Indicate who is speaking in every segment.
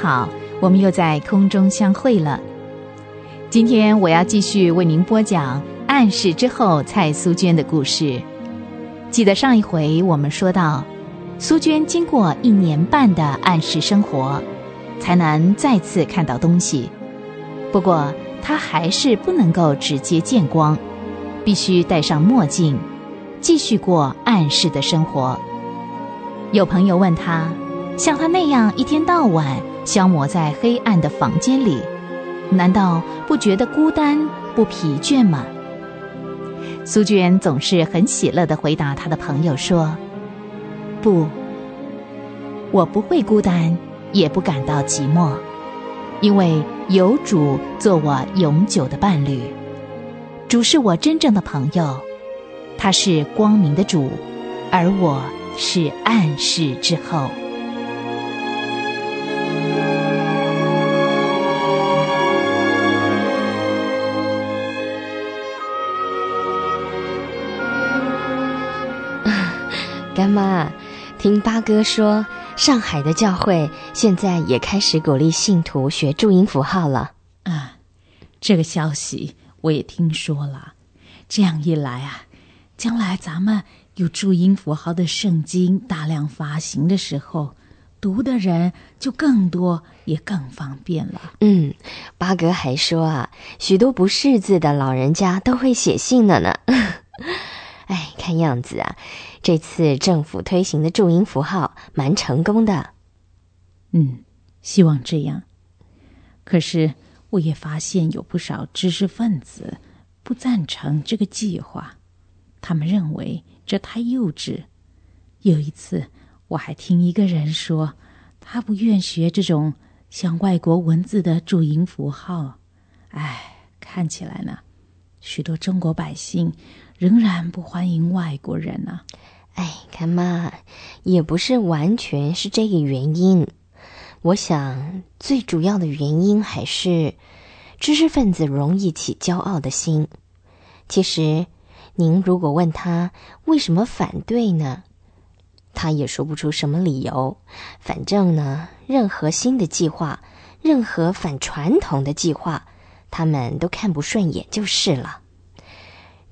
Speaker 1: 好，我们又在空中相会了。今天我要继续为您播讲暗示之后蔡苏娟的故事。记得上一回我们说到，苏娟经过一年半的暗示生活，才能再次看到东西。不过她还是不能够直接见光，必须戴上墨镜，继续过暗示的生活。有朋友问她。像他那样一天到晚消磨在黑暗的房间里，难道不觉得孤单不疲倦吗？苏娟总是很喜乐地回答她的朋友说：“不，我不会孤单，也不感到寂寞，因为有主做我永久的伴侣。主是我真正的朋友，他是光明的主，而我是暗示之后。”
Speaker 2: 干妈，听八哥说，上海的教会现在也开始鼓励信徒学注音符号了。
Speaker 3: 啊，这个消息我也听说了。这样一来啊，将来咱们有注音符号的圣经大量发行的时候，读的人就更多，也更方便了。
Speaker 2: 嗯，八哥还说啊，许多不识字的老人家都会写信了呢。哎，看样子啊。这次政府推行的注音符号蛮成功的，
Speaker 3: 嗯，希望这样。可是我也发现有不少知识分子不赞成这个计划，他们认为这太幼稚。有一次我还听一个人说，他不愿学这种像外国文字的注音符号。哎，看起来呢，许多中国百姓仍然不欢迎外国人呢。
Speaker 2: 哎，干妈，也不是完全是这个原因。我想最主要的原因还是知识分子容易起骄傲的心。其实，您如果问他为什么反对呢，他也说不出什么理由。反正呢，任何新的计划，任何反传统的计划，他们都看不顺眼就是了。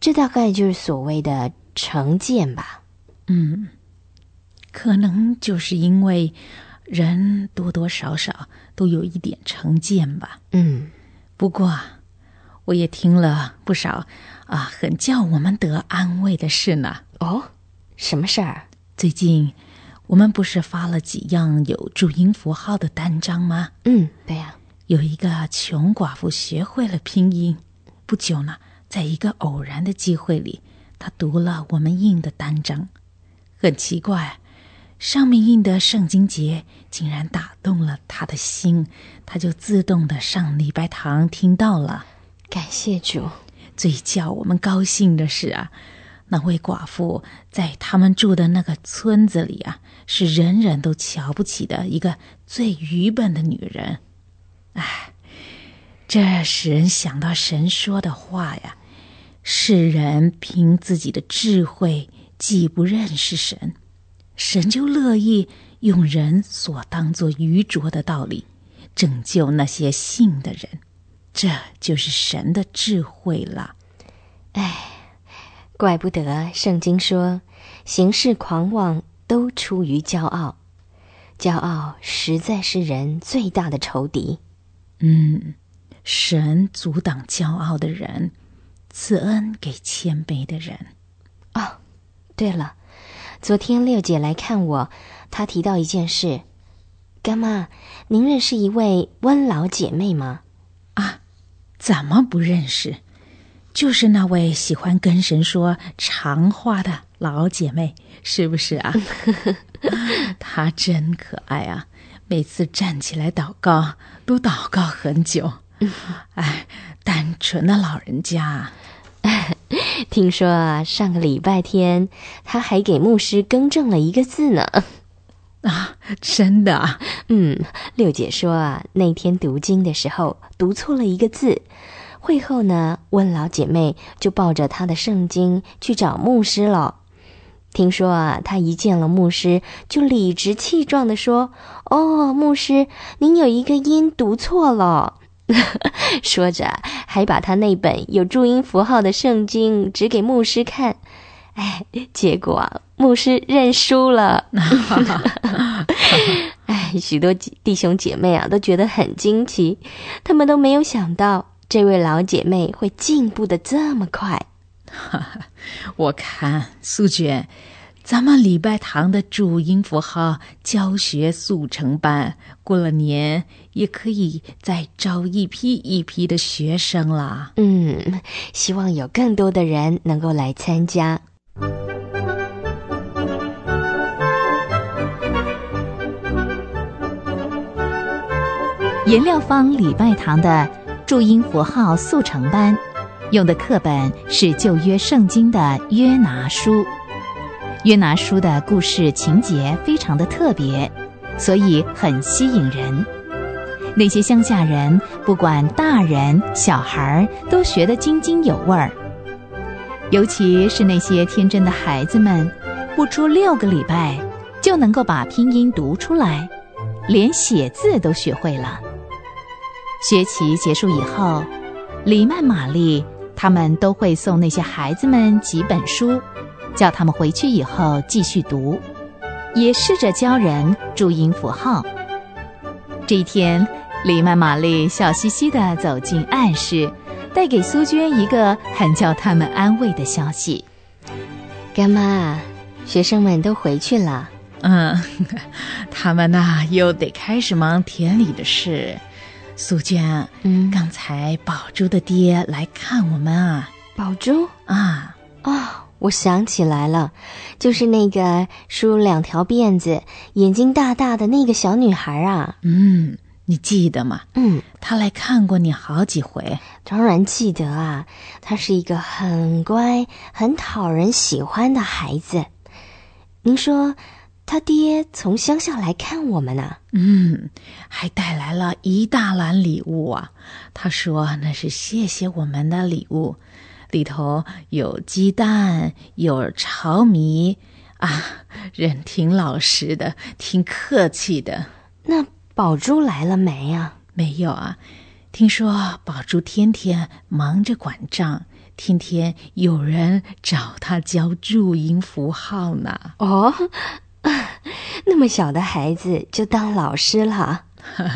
Speaker 2: 这大概就是所谓的成见吧。
Speaker 3: 嗯，可能就是因为人多多少少都有一点成见吧。
Speaker 2: 嗯，
Speaker 3: 不过我也听了不少啊，很叫我们得安慰的事呢。
Speaker 2: 哦，什么事儿？
Speaker 3: 最近我们不是发了几样有注音符号的单张吗？
Speaker 2: 嗯，对呀。
Speaker 3: 有一个穷寡妇学会了拼音，不久呢，在一个偶然的机会里，他读了我们印的单张。很奇怪，上面印的圣经节竟然打动了他的心，他就自动的上礼拜堂听到了。
Speaker 2: 感谢主！
Speaker 3: 最叫我们高兴的是啊，那位寡妇在他们住的那个村子里啊，是人人都瞧不起的一个最愚笨的女人。哎，这使人想到神说的话呀：世人凭自己的智慧。既不认识神，神就乐意用人所当作愚拙的道理拯救那些信的人，这就是神的智慧了。
Speaker 2: 哎，怪不得圣经说，行事狂妄都出于骄傲，骄傲实在是人最大的仇敌。
Speaker 3: 嗯，神阻挡骄傲的人，赐恩给谦卑的人。
Speaker 2: 哦。对了，昨天六姐来看我，她提到一件事。干妈，您认识一位温老姐妹吗？
Speaker 3: 啊，怎么不认识？就是那位喜欢跟神说长话的老姐妹，是不是啊？她真可爱啊！每次站起来祷告，都祷告很久。哎，单纯的老人家。
Speaker 2: 听说啊，上个礼拜天他还给牧师更正了一个字呢。
Speaker 3: 啊，真的？
Speaker 2: 嗯，六姐说啊，那天读经的时候读错了一个字。会后呢，温老姐妹就抱着她的圣经去找牧师了。听说啊，她一见了牧师，就理直气壮地说：“哦，牧师，您有一个音读错了。” 说着，还把他那本有注音符号的圣经指给牧师看。哎，结果，牧师认输了。哎，许多弟兄姐妹啊，都觉得很惊奇，他们都没有想到这位老姐妹会进步的这么快。
Speaker 3: 我看素娟。咱们礼拜堂的注音符号教学速成班，过了年也可以再招一批一批的学生啦。
Speaker 2: 嗯，希望有更多的人能够来参加。
Speaker 1: 颜料坊礼拜堂的注音符号速成班，用的课本是旧约圣经的约拿书。约拿书的故事情节非常的特别，所以很吸引人。那些乡下人，不管大人小孩都学得津津有味儿。尤其是那些天真的孩子们，不出六个礼拜就能够把拼音读出来，连写字都学会了。学期结束以后，李曼玛丽他们都会送那些孩子们几本书。叫他们回去以后继续读，也试着教人注音符号。这一天，李曼玛丽笑嘻嘻地走进暗室，带给苏娟一个很叫他们安慰的消息：“
Speaker 2: 干妈，学生们都回去了。
Speaker 3: 嗯，他们呐又得开始忙田里的事。苏娟，
Speaker 2: 嗯，
Speaker 3: 刚才宝珠的爹来看我们啊。
Speaker 2: 宝珠
Speaker 3: 啊，
Speaker 2: 哦。”我想起来了，就是那个梳两条辫子、眼睛大大的那个小女孩啊。
Speaker 3: 嗯，你记得吗？
Speaker 2: 嗯，
Speaker 3: 她来看过你好几回。
Speaker 2: 当然记得啊，她是一个很乖、很讨人喜欢的孩子。您说，他爹从乡下来看我们呢？
Speaker 3: 嗯，还带来了一大篮礼物啊。他说那是谢谢我们的礼物。里头有鸡蛋，有炒米，啊，人挺老实的，挺客气的。
Speaker 2: 那宝珠来了没啊？
Speaker 3: 没有啊，听说宝珠天天忙着管账，天天有人找他教注音符号呢。
Speaker 2: 哦，那么小的孩子就当老师了？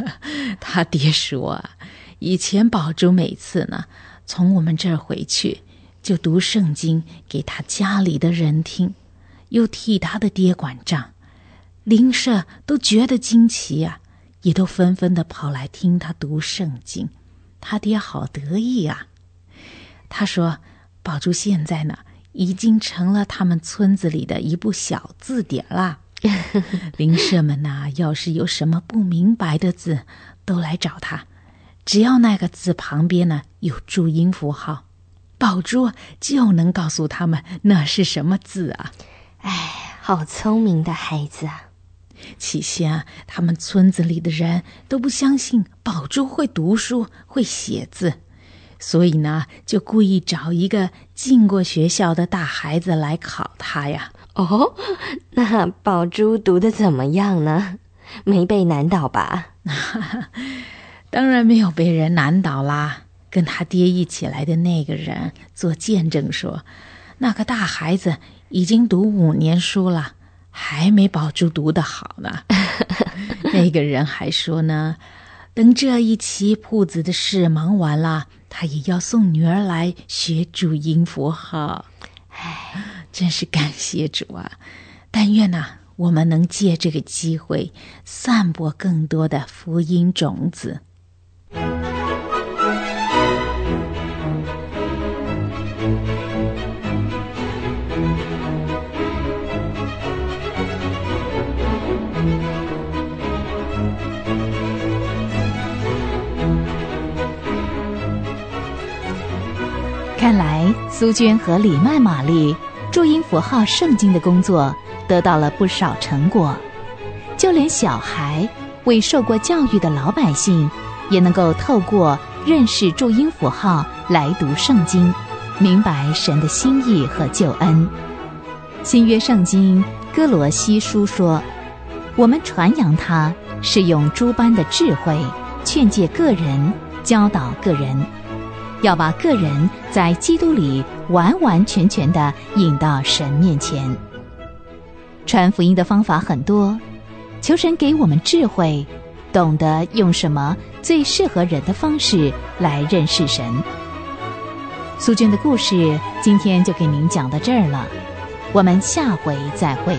Speaker 3: 他爹说啊，以前宝珠每次呢。从我们这儿回去，就读圣经给他家里的人听，又替他的爹管账，邻舍都觉得惊奇呀，也都纷纷的跑来听他读圣经。他爹好得意啊！他说：“宝珠现在呢，已经成了他们村子里的一部小字典啦。邻舍们呐，要是有什么不明白的字，都来找他。”只要那个字旁边呢有注音符号，宝珠就能告诉他们那是什么字啊！
Speaker 2: 哎，好聪明的孩子啊！
Speaker 3: 起先啊他们村子里的人都不相信宝珠会读书会写字，所以呢就故意找一个进过学校的大孩子来考他呀。
Speaker 2: 哦，那宝珠读的怎么样呢？没被难倒吧？
Speaker 3: 当然没有被人难倒啦！跟他爹一起来的那个人做见证说，那个大孩子已经读五年书了，还没宝珠读得好呢。那个人还说呢，等这一期铺子的事忙完了，他也要送女儿来学注音符号。
Speaker 2: 唉，
Speaker 3: 真是感谢主啊！但愿呐，我们能借这个机会散播更多的福音种子。
Speaker 1: 看来苏娟和李曼玛丽注音符号圣经的工作得到了不少成果，就连小孩、未受过教育的老百姓，也能够透过认识注音符号来读圣经，明白神的心意和救恩。新约圣经哥罗西书说：“我们传扬他，是用诸般的智慧劝诫个人，教导个人，要把个人在基督里完完全全的引到神面前。”传福音的方法很多，求神给我们智慧，懂得用什么最适合人的方式来认识神。苏娟的故事今天就给您讲到这儿了，我们下回再会。